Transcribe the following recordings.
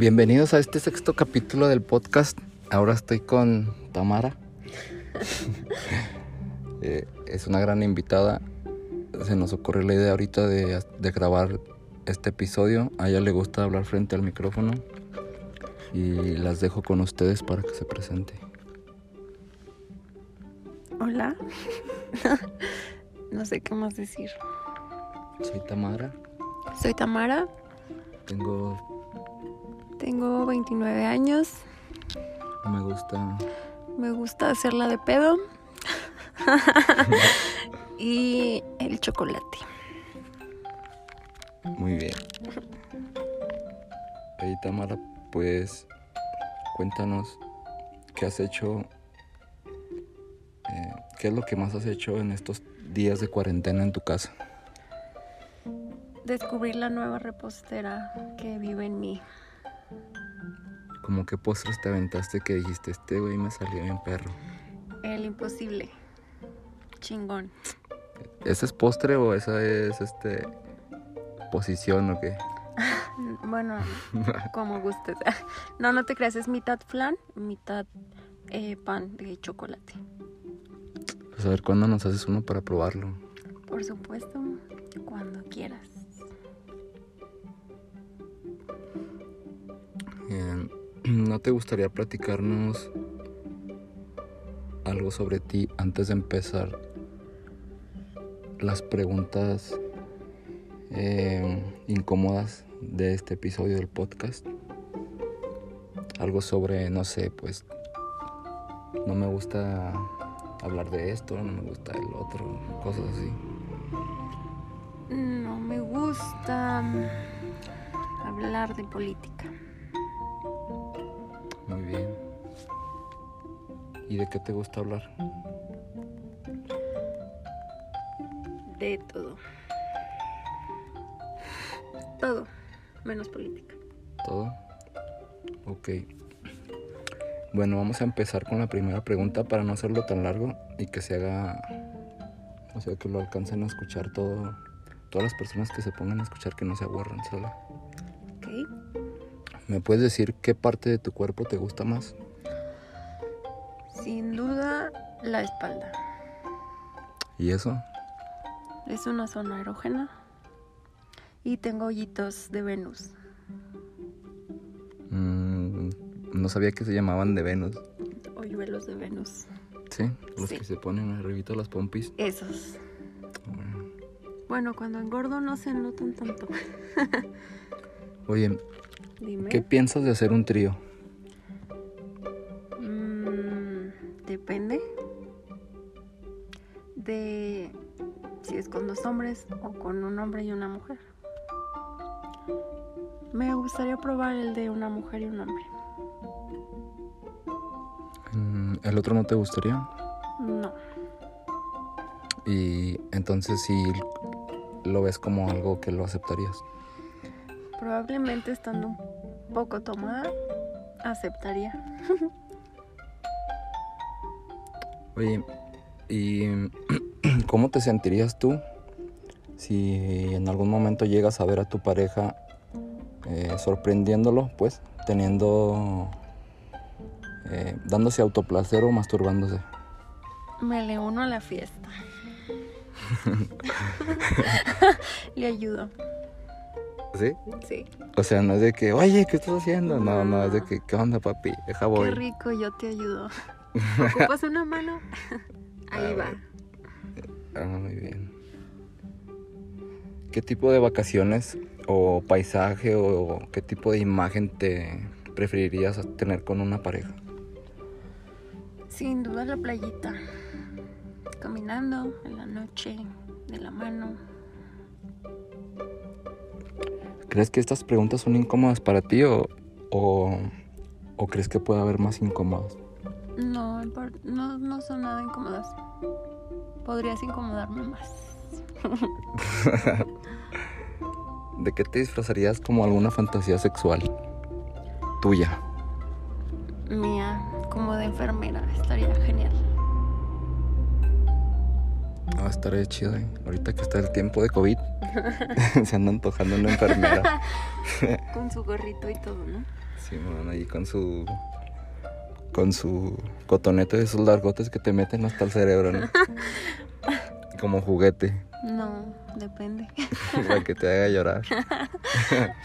Bienvenidos a este sexto capítulo del podcast. Ahora estoy con Tamara. Eh, es una gran invitada. Se nos ocurrió la idea ahorita de, de grabar este episodio. A ella le gusta hablar frente al micrófono. Y las dejo con ustedes para que se presente. Hola. no sé qué más decir. Soy Tamara. Soy Tamara, Tengo. Tengo 29 años, Me gusta. me gusta hacerla de pedo y el chocolate. Muy bien. Oye, Tamara, pues cuéntanos qué has hecho, eh, qué es lo que más has hecho en estos días de cuarentena en tu casa. Descubrir la nueva repostera que vive en mí. Como qué postres te aventaste que dijiste, este güey me salió bien perro. El imposible. Chingón. ¿Ese es postre o esa es este posición o qué? Bueno, como gustes. No, no te creas, es mitad flan, mitad eh, pan de chocolate. Pues a ver cuándo nos haces uno para probarlo. Por supuesto, cuando quieras. Eh, ¿No te gustaría platicarnos algo sobre ti antes de empezar las preguntas eh, incómodas de este episodio del podcast? Algo sobre, no sé, pues no me gusta hablar de esto, no me gusta el otro, cosas así. No me gusta hablar de política. Muy bien. ¿Y de qué te gusta hablar? De todo. Todo, menos política. ¿Todo? Ok. Bueno, vamos a empezar con la primera pregunta para no hacerlo tan largo y que se haga, o sea, que lo alcancen a escuchar todo, todas las personas que se pongan a escuchar que no se aburran sola. ¿Me puedes decir qué parte de tu cuerpo te gusta más? Sin duda, la espalda. ¿Y eso? Es una zona erógena. Y tengo hoyitos de Venus. Mm, no sabía que se llamaban de Venus. Hoyuelos de Venus. ¿Sí? Los Sí. que se ponen arribita las pompis. Esos. Bueno, cuando engordo no se notan tanto. Oye, Dime. ¿qué piensas de hacer un trío? Mm, depende de si es con dos hombres o con un hombre y una mujer. Me gustaría probar el de una mujer y un hombre. Mm, ¿El otro no te gustaría? No, Y entonces sí lo ves como algo que lo aceptarías. probablemente estando un poco tomada, aceptaría. Oye, ¿y cómo te sentirías tú si en algún momento llegas a ver a tu pareja eh, sorprendiéndolo, pues, teniendo, eh, dándose autoplacer o masturbándose? Me le uno a la fiesta. le ayudo. ¿Sí? Sí. O sea, no es de que, oye, ¿qué estás haciendo? No, no, es de que, ¿qué onda, papi? Deja Qué voy. rico, yo te ayudo. ¿Ocupas una mano? Ahí va. Ah, muy bien. ¿Qué tipo de vacaciones o paisaje o qué tipo de imagen te preferirías tener con una pareja? Sin duda la playita. Caminando en la noche, de la mano. ¿Crees que estas preguntas son incómodas para ti o, o, o crees que puede haber más incómodas? No, no, no son nada incómodas. Podrías incomodarme más. ¿De qué te disfrazarías como alguna fantasía sexual tuya? Estaría chido, ¿eh? Ahorita que está el tiempo de COVID, se anda antojando una enfermera. Con su gorrito y todo, ¿no? Sí, man, ahí con su. Con su cotonete de esos largotes que te meten hasta el cerebro, ¿no? Como juguete. No, depende. Para que te haga llorar.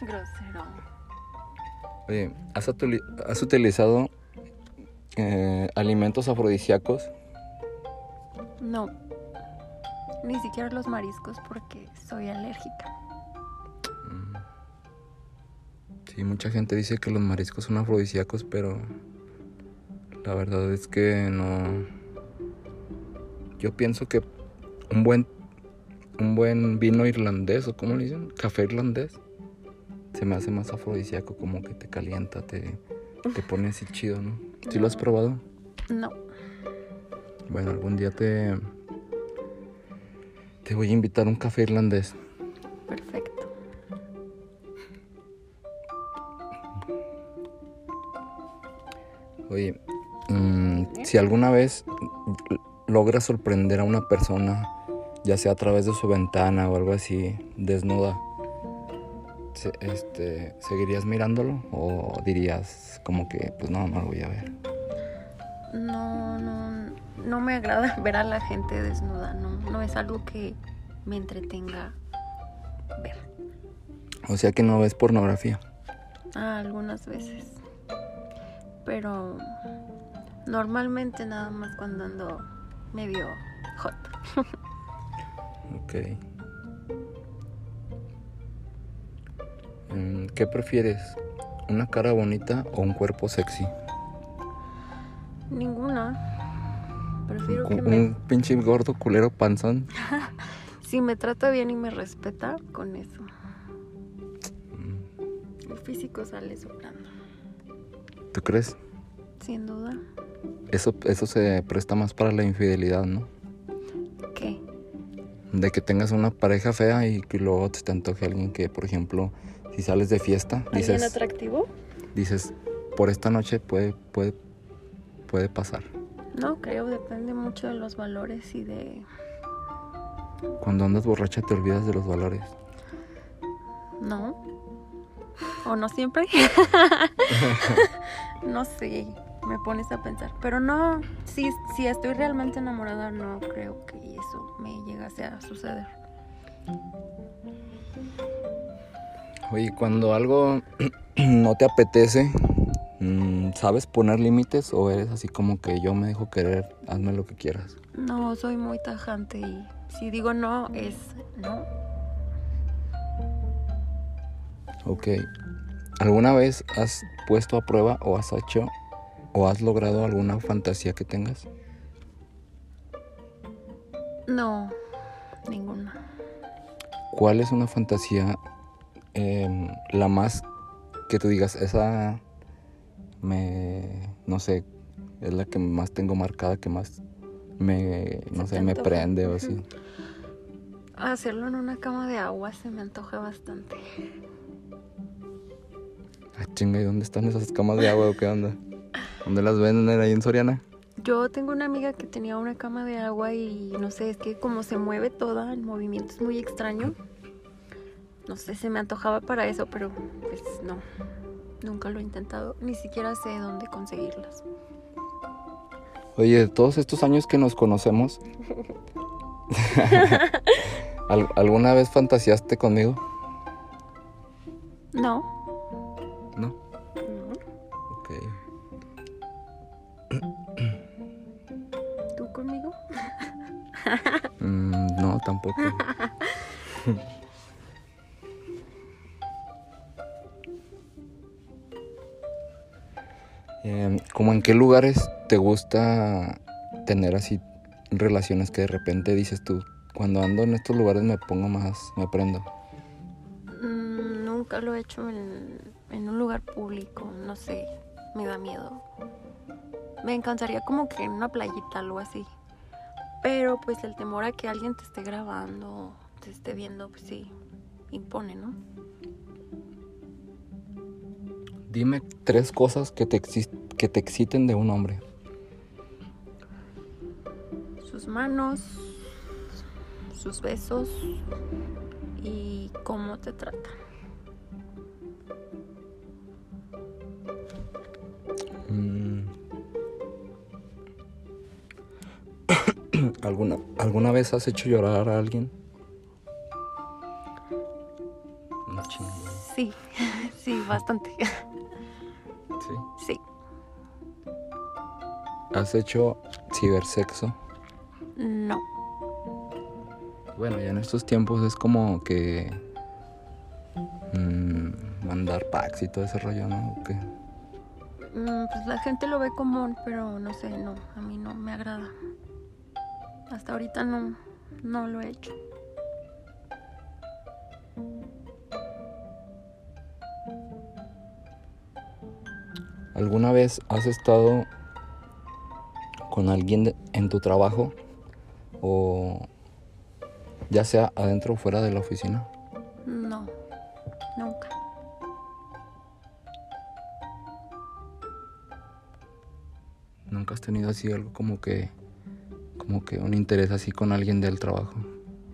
Grosero. Oye, ¿has, has utilizado eh, alimentos afrodisíacos? No. Ni siquiera los mariscos porque soy alérgica. Sí, mucha gente dice que los mariscos son afrodisíacos, pero la verdad es que no. Yo pienso que un buen un buen vino irlandés o cómo le dicen, café irlandés, se me hace más afrodisíaco, como que te calienta, te, te pone así chido, ¿no? ¿Sí lo has probado? No. Bueno, algún día te te voy a invitar a un café irlandés. Perfecto. Oye, mm, si alguna vez logras sorprender a una persona, ya sea a través de su ventana o algo así, desnuda, se- este, ¿seguirías mirándolo o dirías como que, pues no, no lo voy a ver? No, no, no me agrada ver a la gente desnuda, no, es algo que me entretenga ver. O sea que no ves pornografía. Ah, algunas veces. Pero normalmente nada más cuando ando medio hot. Ok. Mm, ¿Qué prefieres? ¿Una cara bonita o un cuerpo sexy? Ninguna. Prefiero que Un, me... un pinche gordo culero panzón. Si me trata bien y me respeta, con eso. El físico sale soplando. ¿Tú crees? Sin duda. Eso, eso se presta más para la infidelidad, ¿no? ¿Qué? De que tengas una pareja fea y que luego te, te antoje alguien que, por ejemplo, si sales de fiesta, ¿Alguien dices, atractivo? dices, por esta noche puede, puede, puede pasar. No creo, depende mucho de los valores y de... Cuando andas borracha te olvidas de los valores. No. ¿O no siempre? no sé, me pones a pensar. Pero no, si, si estoy realmente enamorada, no creo que eso me llegase a suceder. Oye, cuando algo no te apetece, ¿sabes poner límites o eres así como que yo me dejo querer, hazme lo que quieras? No, soy muy tajante y si digo no, es no. Ok. ¿Alguna vez has puesto a prueba o has hecho o has logrado alguna fantasía que tengas? No, ninguna. ¿Cuál es una fantasía em, la más que tú digas, esa me, no sé, es la que más tengo marcada, que más me, no Se sé, me prende o así? Hacerlo en una cama de agua se me antoja bastante. Ah, chinga, ¿y dónde están esas camas de agua o qué onda? ¿Dónde las venden ahí en Soriana? Yo tengo una amiga que tenía una cama de agua y no sé, es que como se mueve toda, el movimiento es muy extraño. No sé, se me antojaba para eso, pero pues no. Nunca lo he intentado, ni siquiera sé dónde conseguirlas. Oye, de todos estos años que nos conocemos, ¿al- ¿alguna vez fantaseaste conmigo? No. No. no. Ok. ¿Tú conmigo? Mm, no, tampoco. ¿Cómo en qué lugares te gusta tener así relaciones que de repente dices tú, cuando ando en estos lugares me pongo más, me prendo? Mm, nunca lo he hecho en, en un lugar público, no sé, me da miedo. Me encantaría como que en una playita, algo así. Pero pues el temor a que alguien te esté grabando, te esté viendo, pues sí, impone, ¿no? Dime tres cosas que te, exis- que te exciten de un hombre? Sus manos, sus besos y cómo te trata. Mm. ¿Alguna, ¿Alguna vez has hecho llorar a alguien? Sí, sí, bastante. ¿Has hecho cibersexo? No. Bueno, ya en estos tiempos es como que mm, mandar packs y todo ese rollo, ¿no? ¿O qué? Mm, Pues la gente lo ve común, pero no sé, no, a mí no me agrada. Hasta ahorita no, no lo he hecho. ¿Alguna vez has estado con alguien de- en tu trabajo o ya sea adentro o fuera de la oficina? No, nunca. ¿Nunca has tenido así algo como que como que un interés así con alguien del trabajo?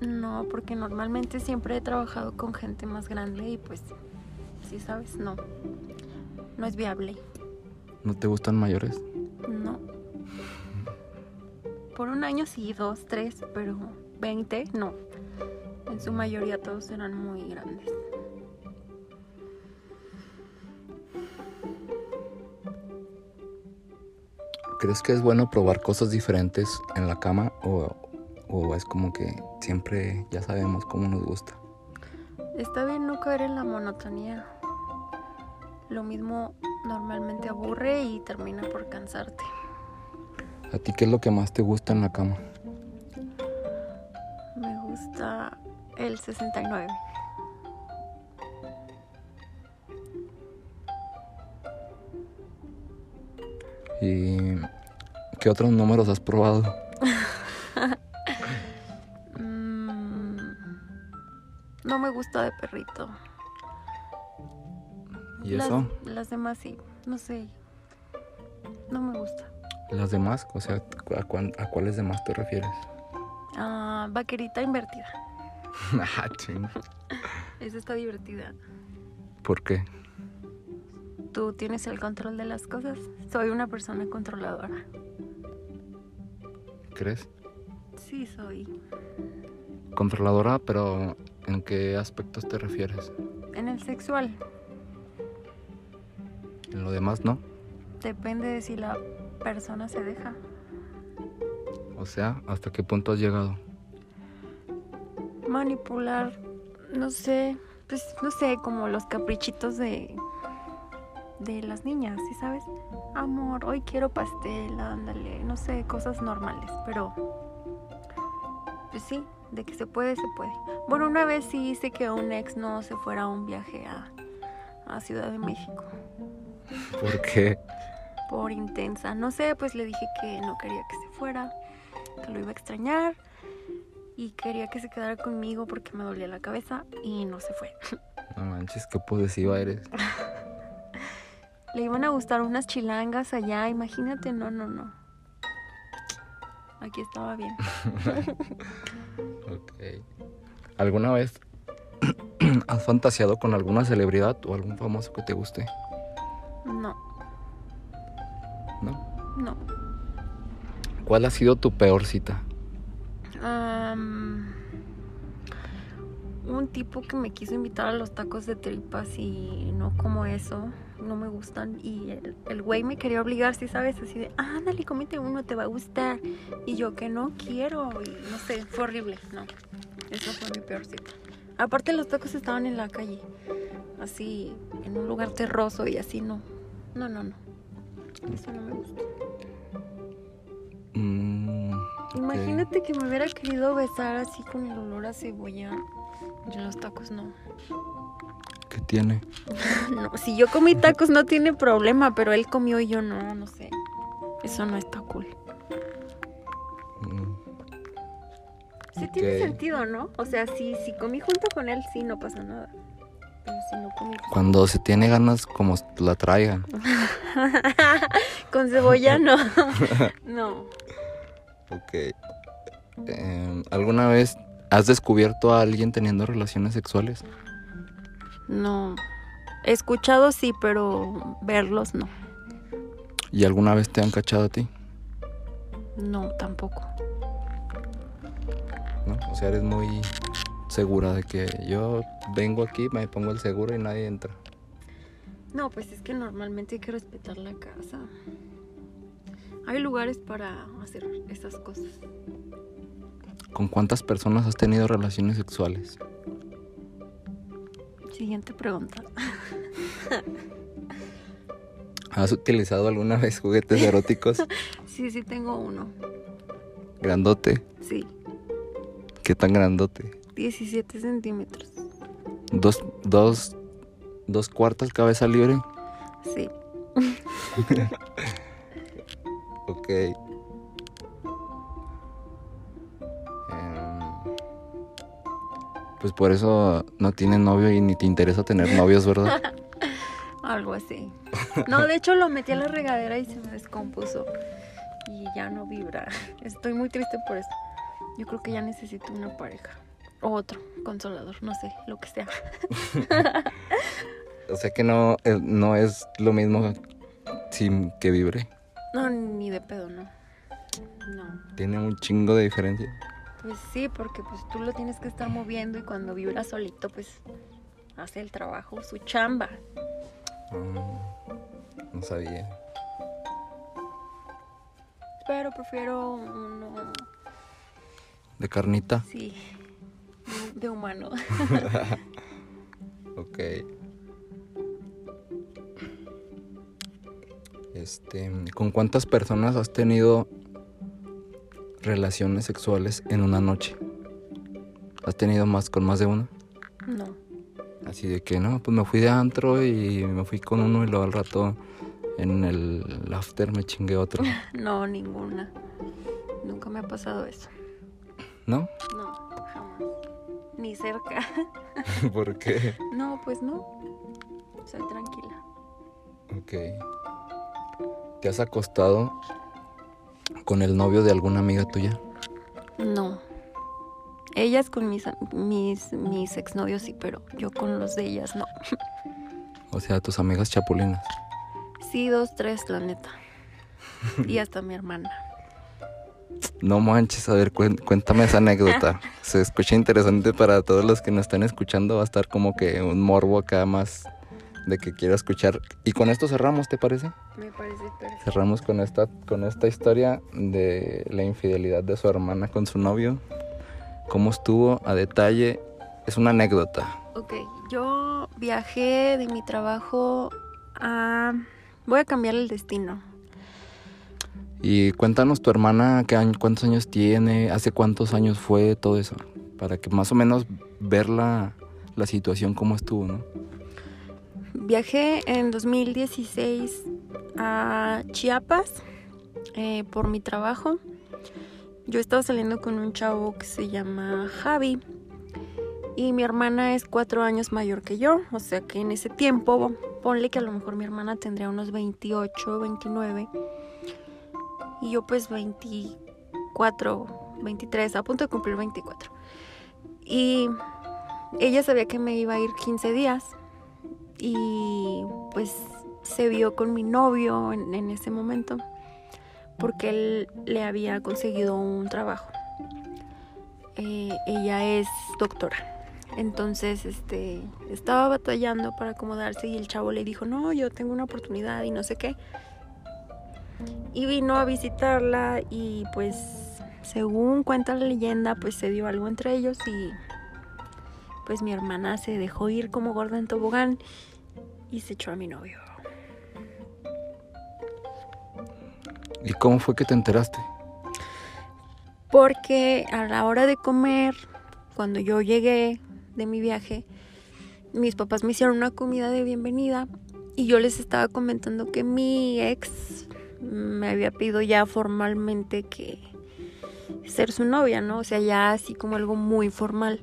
No, porque normalmente siempre he trabajado con gente más grande y pues, si sabes, no. No es viable. ¿No te gustan mayores? No. Por un año sí, dos, tres, pero 20 no. En su mayoría todos eran muy grandes. ¿Crees que es bueno probar cosas diferentes en la cama o, o es como que siempre ya sabemos cómo nos gusta? Está bien no caer en la monotonía. Lo mismo normalmente aburre y termina por cansarte. ¿A ti qué es lo que más te gusta en la cama? Me gusta el 69. ¿Y qué otros números has probado? Mm, no me gusta de perrito. ¿Y Las- eso? Las, demás sí, no sé. No me gusta. ¿Las demás? O sea, ¿a, cuán- a cuáles demás te refieres? Ah, vaquerita invertida. Ah. Esa está divertida. ¿Por qué? Tú tienes el control de las cosas. Soy una persona controladora. ¿Crees? Sí, soy. Controladora, pero ¿en qué aspectos te refieres? En el sexual, En lo demás, ¿no? depende de si la persona se deja. O sea, ¿hasta qué punto has llegado? Manipular, no sé, pues no sé, como los caprichitos de de las niñas, ¿sí sabes? Amor, hoy quiero pastel, ándale, no sé, cosas normales, pero pues sí, de que se puede, se puede. Bueno, una vez sí hice que un ex no se fuera a un viaje a, a Ciudad de México ¿Por qué? Por intensa. No sé, pues le dije que no quería que se fuera, que lo iba a extrañar y quería que se quedara conmigo porque me dolía la cabeza y no se fue. No manches, qué posesiva eres. Le iban a gustar unas chilangas allá, imagínate, no, no, no. Aquí estaba bien. Ok. ¿Alguna vez has fantaseado con alguna celebridad o algún famoso que te guste? No, ¿No? ¿Cuál ha sido tu peor cita? Am, un tipo que me quiso invitar a los tacos de tripas y no como eso, no me gustan. Y el, güey me quería obligar, si sabes, así de, ándale, cómete uno, te va a gustar. Y yo que no quiero, y no sé, fue horrible, no. Eso fue mi peor cita. Aparte los tacos estaban en la calle, así, en un lugar terroso y así, no. No, no, no. Eso no me gusta. Imagínate que me hubiera querido besar así con el olor a cebolla. Y en los tacos no. ¿Qué tiene? No, si yo comí tacos no tiene problema, pero él comió y yo no, no sé. Eso no está cool. Mm, Sí tiene sentido, ¿no? O sea, si, si comí junto con él, sí, no pasa nada. Pero si no comí Cuando se tiene ganas, como la traigan. con cebolla, no. no. Ok. Em, ¿Alguna vez has descubierto a alguien teniendo relaciones sexuales? No. He escuchado sí, pero verlos no. ¿Y alguna vez te han cachado a ti? No, tampoco. ¿no? O sea, eres muy segura de que yo vengo aquí, me pongo el seguro y nadie entra. No, pues es que normalmente hay que respetar la casa. Hay lugares para hacer esas cosas. ¿Con cuántas personas has tenido relaciones sexuales? Siguiente pregunta. ¿Has utilizado alguna vez juguetes eróticos? Sí, sí tengo uno. ¿Grandote? Sí, ¿Qué tan grandote? 17 centímetros. ¿Dos, dos, dos cuartas cabeza libre? Sí. Ok. Em, pues por eso no tienes novio y ni te interesa tener novios, ¿verdad? Algo así. No, de hecho lo metí a la regadera y se me descompuso. Y ya no vibra. Estoy muy triste por eso. Yo creo que ya necesito una pareja. O otro, consolador, no sé, lo que sea. O sea que no, eh, no es lo mismo sin que vibre. No, ni de pedo, no. No. Tiene un chingo de diferencia. Pues sí, porque pues tú lo tienes que estar moviendo y cuando vibra solito, pues hace el trabajo, su chamba. Mm, no sabía. Pero prefiero uno, ¿De carnita? sí, de humano. Ok. Este, ¿con cuántas personas has tenido relaciones sexuales en una noche? ¿Has tenido más con más de una? No. Así de que no, pues me fui de antro y me fui con uno y luego al rato en el after me chingué otro. No, ninguna. Nunca me ha pasado eso. ¿No? No, jamás. Ni cerca. ¿Por qué? No, pues no. Soy tranquila. Ok. ¿Te has acostado con el novio de alguna amiga tuya? No. Ellas con mis, mis, mis exnovios sí, pero yo con los de ellas no. O sea, tus amigas chapulinas. Sí, dos, tres, la neta. Y hasta mi hermana. No manches, a ver, cuéntame esa anécdota. Se escucha interesante para todos los que nos están escuchando. Va a estar como que un morbo acá más de que quiero escuchar. Y con esto cerramos, ¿te parece? Me parece perfecto. Cerramos con esta, con esta historia de la infidelidad de su hermana con su novio. Cómo estuvo a detalle. Es una anécdota. Ok, yo viajé de mi trabajo a... Voy a cambiar el destino. Y cuéntanos tu hermana qué año- cuántos años tiene, hace cuántos años fue, todo eso. Para que más o menos ver la, la situación cómo estuvo, ¿no? Viajé en 2016 a Chiapas eh, por mi trabajo. Yo estaba saliendo con un chavo que se llama Javi y mi hermana es cuatro años mayor que yo. O sea que en ese tiempo, ponle que a lo mejor mi hermana tendría unos 28, 29 y yo pues 24, 23, a punto de cumplir 24. Y ella sabía que me iba a ir 15 días y pues se vio con mi novio en, en ese momento porque él le había conseguido un trabajo. Eh, ella es doctora. Entonces, este, estaba batallando para acomodarse y el chavo le dijo, no, yo tengo una oportunidad y no sé qué. Y vino a visitarla y pues, según cuenta la leyenda, pues se dio algo entre ellos y pues mi hermana se dejó ir como gorda en tobogán y se echó a mi novio. ¿Y cómo fue que te enteraste? Porque a la hora de comer, cuando yo llegué de mi viaje, mis papás me hicieron una comida de bienvenida y yo les estaba comentando que mi ex me había pedido ya formalmente que ser su novia, ¿no? O sea, ya así como algo muy formal.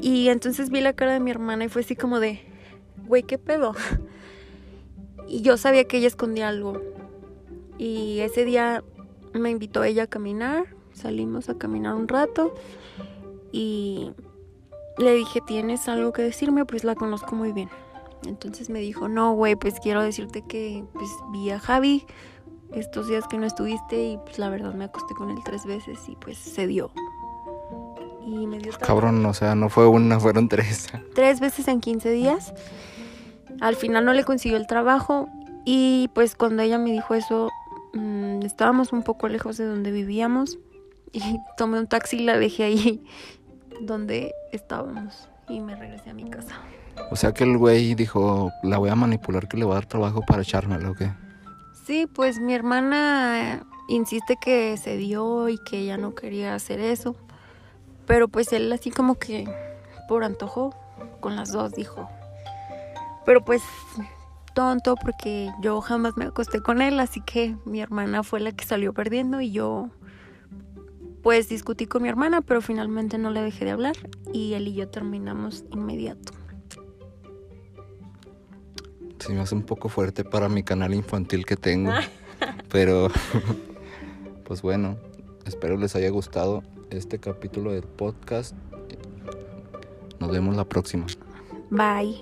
Y entonces vi la cara de mi hermana y fue así como de, güey, ¿qué pedo? Y yo sabía que ella escondía algo. Y ese día me invitó ella a caminar, salimos a caminar un rato y le dije, ¿tienes algo que decirme? Pues la conozco muy bien. Entonces me dijo, no, güey, pues quiero decirte que pues vi a Javi estos días que no estuviste y pues la verdad me acosté con él tres veces y pues se dio. Y me dio trabajo. Cabrón, o sea, no fue una, fueron tres. tres veces en 15 días. Al final no le consiguió el trabajo y pues cuando ella me dijo eso, mm, estábamos un poco lejos de donde vivíamos y tomé un taxi y la dejé ahí donde estábamos y me regresé a mi casa. O sea que el güey dijo, la voy a manipular que le voy a dar trabajo para echármelo, ¿o qué? Sí, pues mi hermana insiste que se dio y que ella no quería hacer eso. Pero pues él así como que por antojo con las dos dijo. Pero pues tonto porque yo jamás me acosté con él, así que mi hermana fue la que salió perdiendo y yo pues discutí con mi hermana, pero finalmente no le dejé de hablar y él y yo terminamos inmediato. Se me hace un poco fuerte para mi canal infantil que tengo. pero, pues bueno, espero les haya gustado este capítulo del podcast. Nos vemos la próxima. Bye.